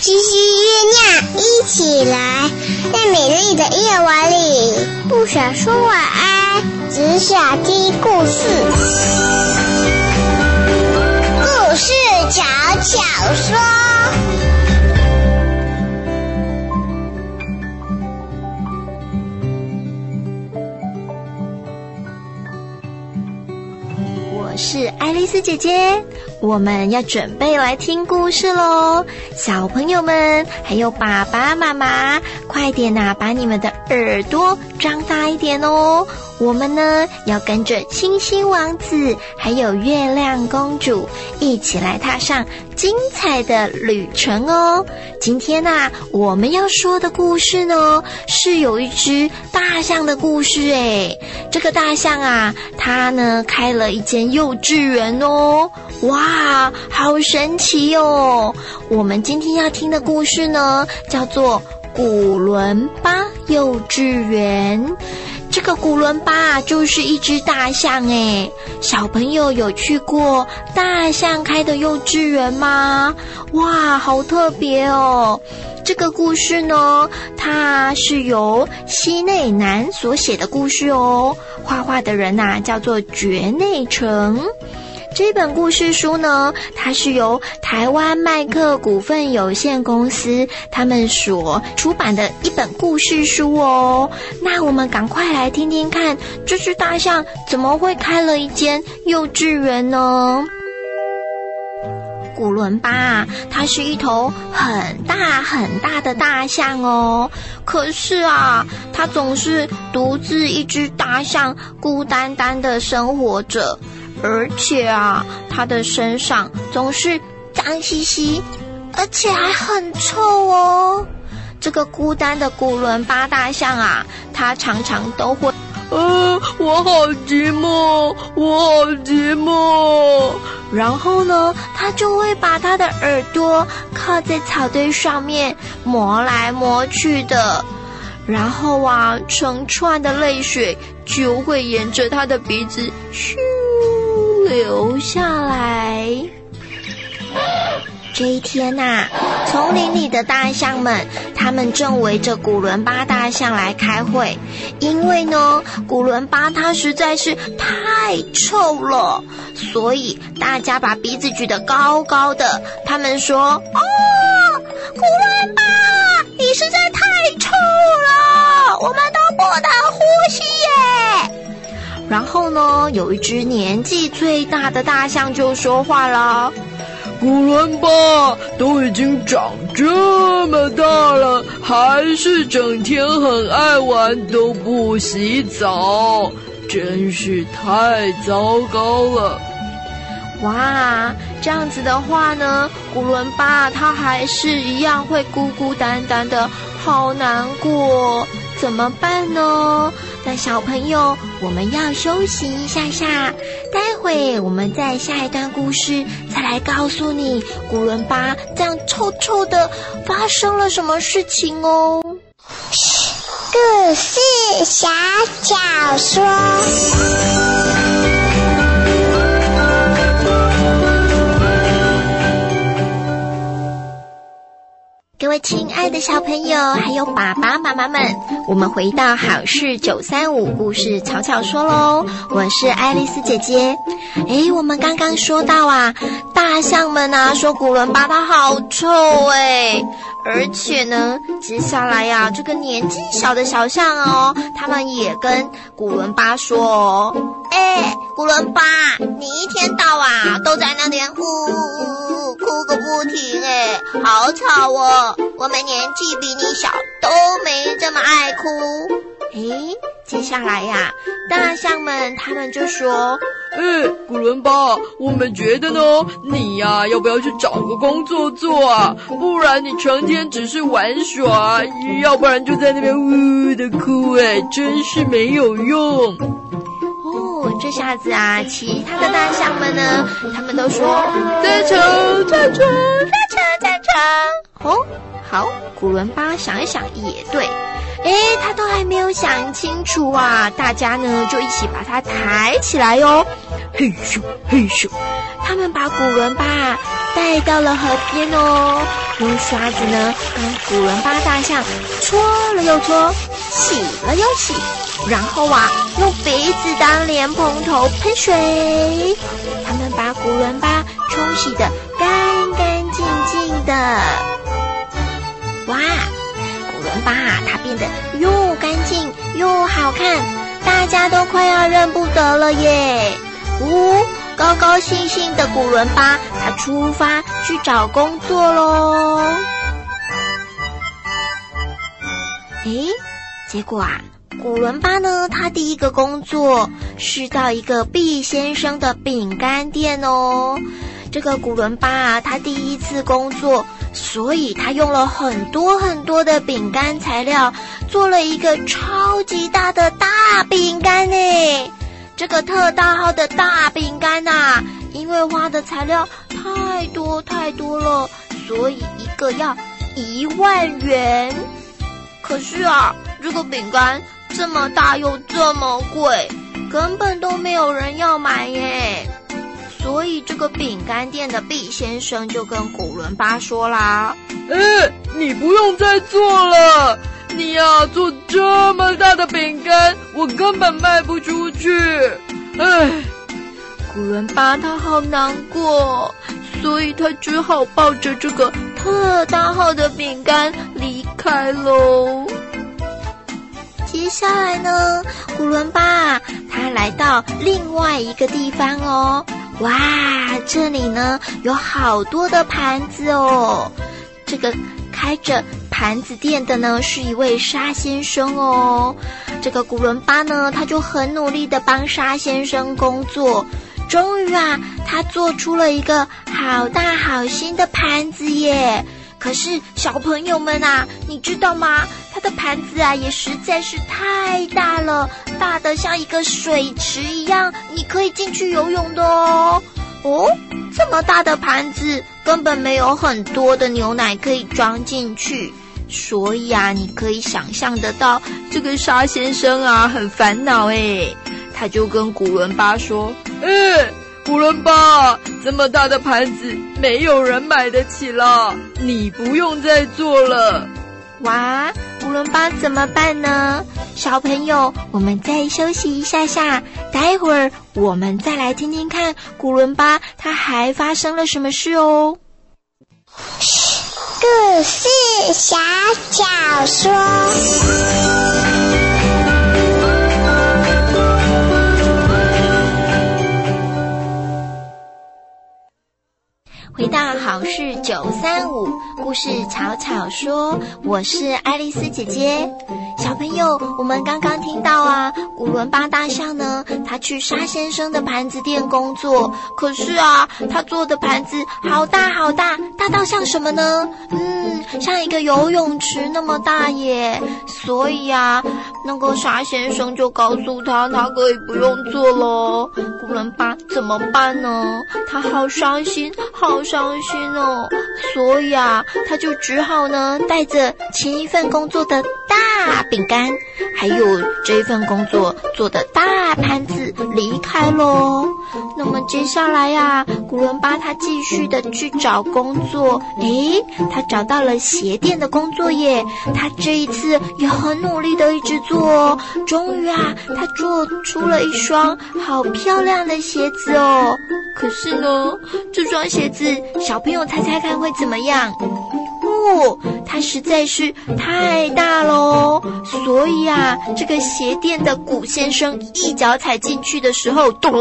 星星月亮一起来，在美丽的夜晚里，不想说晚安，只想听故事。故事巧巧说。我是爱丽丝姐姐，我们要准备来听故事喽！小朋友们，还有爸爸妈妈，快点呐，把你们的耳朵张大一点哦！我们呢，要跟着星星王子还有月亮公主一起来踏上精彩的旅程哦。今天呐、啊，我们要说的故事呢，是有一只大象的故事诶。这个大象啊，它呢开了一间幼稚园哦，哇，好神奇哦！我们今天要听的故事呢，叫做《古伦巴幼稚园》。这个古伦巴就是一只大象诶，小朋友有去过大象开的幼稚园吗？哇，好特别哦！这个故事呢，它是由西内南所写的故事哦，画画的人呐叫做绝内诚。这本故事书呢，它是由台湾麦克股份有限公司他们所出版的一本故事书哦。那我们赶快来听听看，这只大象怎么会开了一间幼稚园呢？古伦巴，它是一头很大很大的大象哦。可是啊，它总是独自一只大象，孤单单的生活着。而且啊，它的身上总是脏兮兮，而且还很臭哦。这个孤单的古伦巴大象啊，它常常都会，呃，我好寂寞，我好寂寞。然后呢，它就会把它的耳朵靠在草堆上面磨来磨去的，然后啊，成串的泪水就会沿着它的鼻子咻。留下来。这一天呐、丛林里的大象们，他们正围着古伦巴大象来开会，因为呢，古伦巴它实在是太臭了，所以大家把鼻子举得高高的。他们说：“哦，古伦巴，你实在太臭了，我们都不能呼吸耶。”然后呢，有一只年纪最大的大象就说话了：“古伦巴都已经长这么大了，还是整天很爱玩，都不洗澡，真是太糟糕了。”哇，这样子的话呢，古伦巴他还是一样会孤孤单单的，好难过，怎么办呢？那小朋友，我们要休息一下下，待会我们在下一段故事再来告诉你，古伦巴这样臭臭的发生了什么事情哦。故事小小说。亲爱的小朋友，还有爸爸妈妈们，我们回到好事九三五故事巧巧说喽。我是爱丽丝姐姐。诶，我们刚刚说到啊，大象们啊说古伦巴它好臭诶，而且呢，接下来呀、这个年纪小的小象哦，他们也跟古伦巴说哦，诶，古伦巴，你一天到晚都在那边呜呜呜哭个不停诶，好吵哦。我们年纪比你小，都没这么爱哭。诶，接下来呀，大象们他们就说：“诶，古伦巴，我们觉得呢，你呀，要不要去找个工作做啊？不然你成天只是玩耍，要不然就在那边呜呜的哭，哎，真是没有用。”哦，这下子啊，其他的大象们呢，他们都说：“赞成，赞成，赞成，赞成。”哦，好，古伦巴想一想也对，哎，他都还没有想清楚啊，大家呢就一起把它抬起来哟，嘿咻嘿咻，他们把古伦巴带到了河边哦，用刷子呢帮古伦巴大象搓了又搓，洗了又洗，然后啊，用鼻子当莲蓬头喷水，他们把古伦巴冲洗得干干净净的。哇，古伦巴它变得又干净又好看，大家都快要认不得了耶！呜、哦。高高兴兴的古伦巴，他出发去找工作喽。诶，结果啊，古伦巴呢，他第一个工作是到一个毕先生的饼干店哦。这个古伦巴啊，他第一次工作，所以他用了很多很多的饼干材料，做了一个超级大的大饼干呢。这个特大号的大饼干呐、啊，因为花的材料太多太多了，所以一个要一万元。可是啊，这个饼干这么大又这么贵，根本都没有人要买耶。所以这个饼干店的毕先生就跟古伦巴说啦：“哎，你不用再做了。”你呀，做这么大的饼干，我根本卖不出去。唉，古伦巴他好难过，所以他只好抱着这个特大号的饼干离开喽。接下来呢，古伦巴他来到另外一个地方哦。哇，这里呢有好多的盘子哦，这个。开着盘子店的呢，是一位沙先生哦。这个古伦巴呢，他就很努力的帮沙先生工作。终于啊，他做出了一个好大好新的盘子耶！可是小朋友们啊，你知道吗？他的盘子啊，也实在是太大了，大的像一个水池一样，你可以进去游泳的哦。哦，这么大的盘子。根本没有很多的牛奶可以装进去，所以啊，你可以想象得到，这个沙先生啊很烦恼诶。他就跟古伦巴说：“哎，古伦巴，这么大的盘子没有人买得起了，你不用再做了。”哇，古伦巴怎么办呢？小朋友，我们再休息一下下，待会儿我们再来听听看古伦巴他还发生了什么事哦。故事小小说。回到好事九三五故事巧巧说，我是爱丽丝姐姐。小朋友，我们刚刚听到啊，古伦巴大象呢，他去沙先生的盘子店工作。可是啊，他做的盘子好大好大，大到像什么呢？嗯，像一个游泳池那么大耶。所以啊，那个沙先生就告诉他，他可以不用做了。古伦巴怎么办呢？他好伤心，好。伤心哦，所以啊，他就只好呢，带着前一份工作的大饼干，还有这一份工作做的大盘子离开喽。那么接下来呀，古伦巴他继续的去找工作，诶，他找到了鞋店的工作耶。他这一次也很努力的一直做哦，终于啊，他做出了一双好漂亮的鞋子哦。可是呢，这双鞋子。小朋友猜猜看会怎么样？哦，它实在是太大喽，所以啊，这个鞋店的古先生一脚踩进去的时候，咚，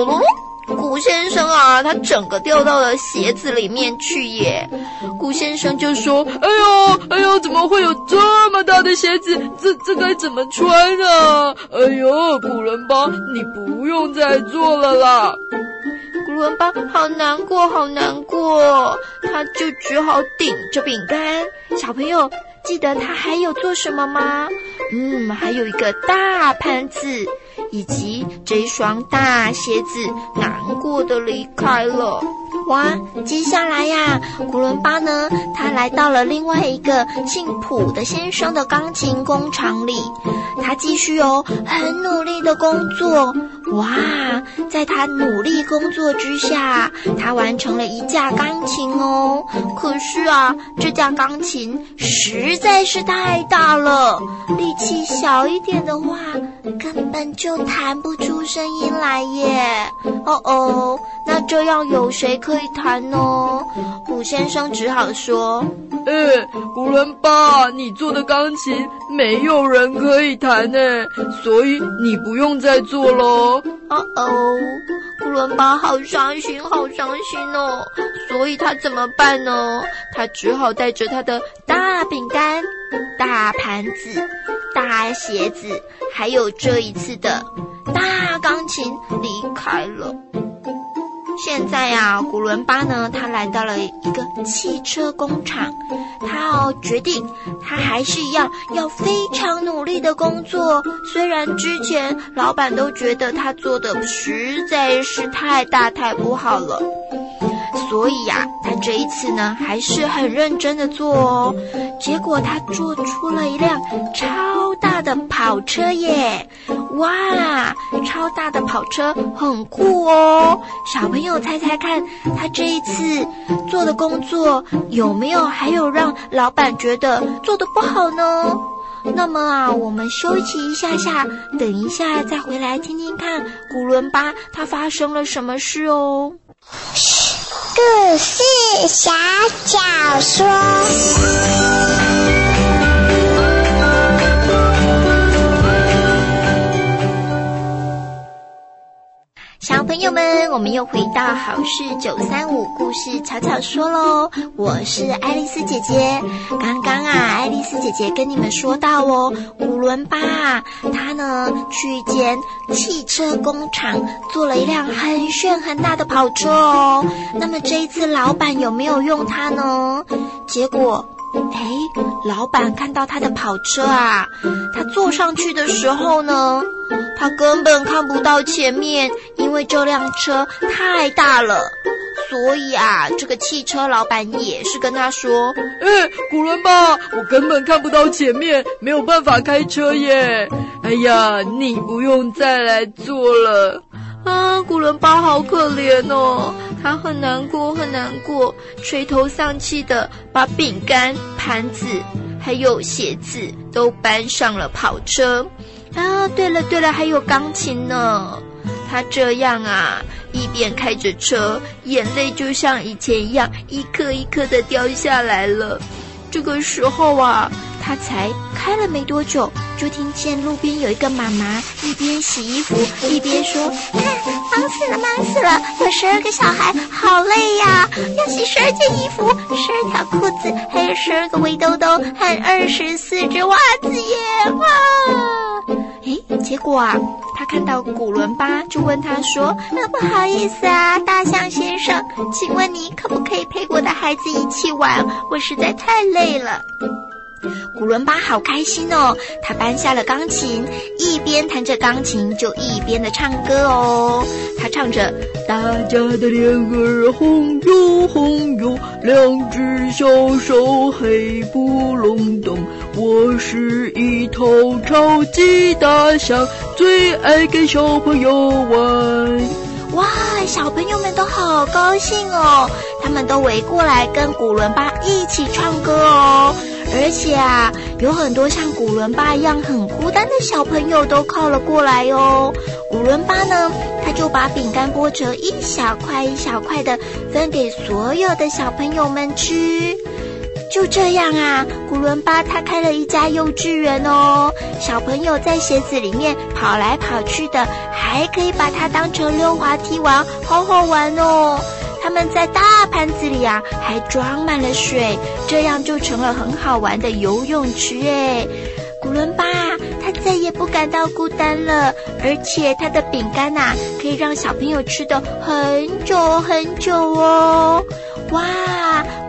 古先生啊，他整个掉到了鞋子里面去耶。古先生就说：“哎呦，哎呦，怎么会有这么大的鞋子？这这该怎么穿呢？哎呦，古伦巴，你不用再做了啦。”古伦巴好难过，好难过，他就只好顶着饼干。小朋友记得他还有做什么吗？嗯，还有一个大盘子，以及这一双大鞋子，难过的离开了。哇，接下来呀，古伦巴呢，他来到了另外一个姓普的先生的钢琴工厂里，他继续哦，很努力的工作。哇，在他努力工作之下，他完成了一架钢琴哦。可是啊，这架钢琴实在是太大了，力气小一点的话，根本就弹不出声音来耶。哦哦，那这样有谁可以弹呢？古先生只好说：“哎，古伦巴，你做的钢琴没有人可以弹呢，所以你不用再做喽。”哦哦，古伦巴好伤心，好伤心哦！所以他怎么办呢？他只好带着他的大饼干、大盘子、大鞋子，还有这一次的大钢琴离开了。现在呀，古伦巴呢，他来到了一个汽车工厂，他哦决定，他还是一样要非常努力的工作。虽然之前老板都觉得他做的实在是太大太不好了。所以呀，他这一次呢，还是很认真的做哦。结果他做出了一辆超大的跑车耶！哇，超大的跑车很酷哦。小朋友猜猜看，他这一次做的工作有没有还有让老板觉得做的不好呢？那么啊，我们休息一下下，等一下再回来听听看古伦巴他发生了什么事哦。故事小小说。友们，我们又回到好事九三五故事巧巧说喽。我是爱丽丝姐姐。刚刚啊，爱丽丝姐姐跟你们说到哦，古伦巴啊，他呢去一间汽车工厂做了一辆很炫很大的跑车哦。那么这一次老板有没有用它呢？结果。哎，老板看到他的跑车啊，他坐上去的时候呢，他根本看不到前面，因为这辆车太大了。所以啊，这个汽车老板也是跟他说：“哎，古伦巴，我根本看不到前面，没有办法开车耶。哎呀，你不用再来坐了。”啊，古伦巴好可怜哦，他很难过，很难过，垂头丧气的把饼干、盘子还有鞋子都搬上了跑车。啊，对了对了，还有钢琴呢。他这样啊，一边开着车，眼泪就像以前一样，一颗一颗的掉下来了。这个时候啊。他才开了没多久，就听见路边有一个妈妈一边洗衣服一边说：“看，忙死了，忙死了！有十二个小孩，好累呀！要洗十二件衣服，十二条裤子，还有十二个围兜兜和二十四只袜子耶！”哇！哎，结果啊，他看到古伦巴，就问他说：“那不好意思啊，大象先生，请问你可不可以陪我的孩子一起玩？我实在太累了。”古伦巴好开心哦，他搬下了钢琴，一边弹着钢琴就一边的唱歌哦。他唱着：“大家的脸儿红哟红哟，两只小手黑不隆咚。我是一头超级大象，最爱跟小朋友玩。”哇，小朋友们都好高兴哦，他们都围过来跟古伦巴一起唱歌哦。而且啊，有很多像古伦巴一样很孤单的小朋友都靠了过来哦。古伦巴呢，他就把饼干剥成一小块一小块的，分给所有的小朋友们吃。就这样啊，古伦巴他开了一家幼稚园哦。小朋友在鞋子里面跑来跑去的，还可以把它当成溜滑梯玩，好好玩哦。他们在大盘子里啊，还装满了水，这样就成了很好玩的游泳池诶。古伦巴他再也不感到孤单了，而且他的饼干呐、啊，可以让小朋友吃的很久很久哦。哇，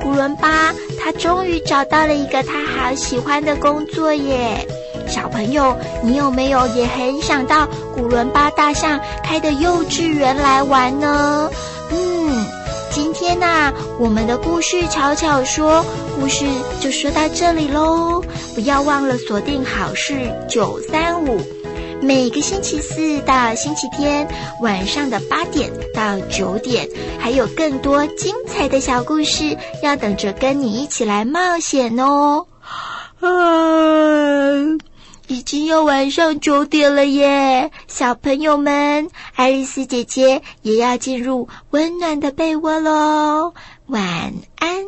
古伦巴他终于找到了一个他好喜欢的工作耶！小朋友，你有没有也很想到古伦巴大象开的幼稚园来玩呢？嗯。今天呐、我们的故事巧巧说故事就说到这里喽，不要忘了锁定好事九三五，每个星期四到星期天晚上的八点到九点，还有更多精彩的小故事要等着跟你一起来冒险哦。啊。已经要晚上九点了耶，小朋友们，爱丽丝姐姐也要进入温暖的被窝喽，晚安。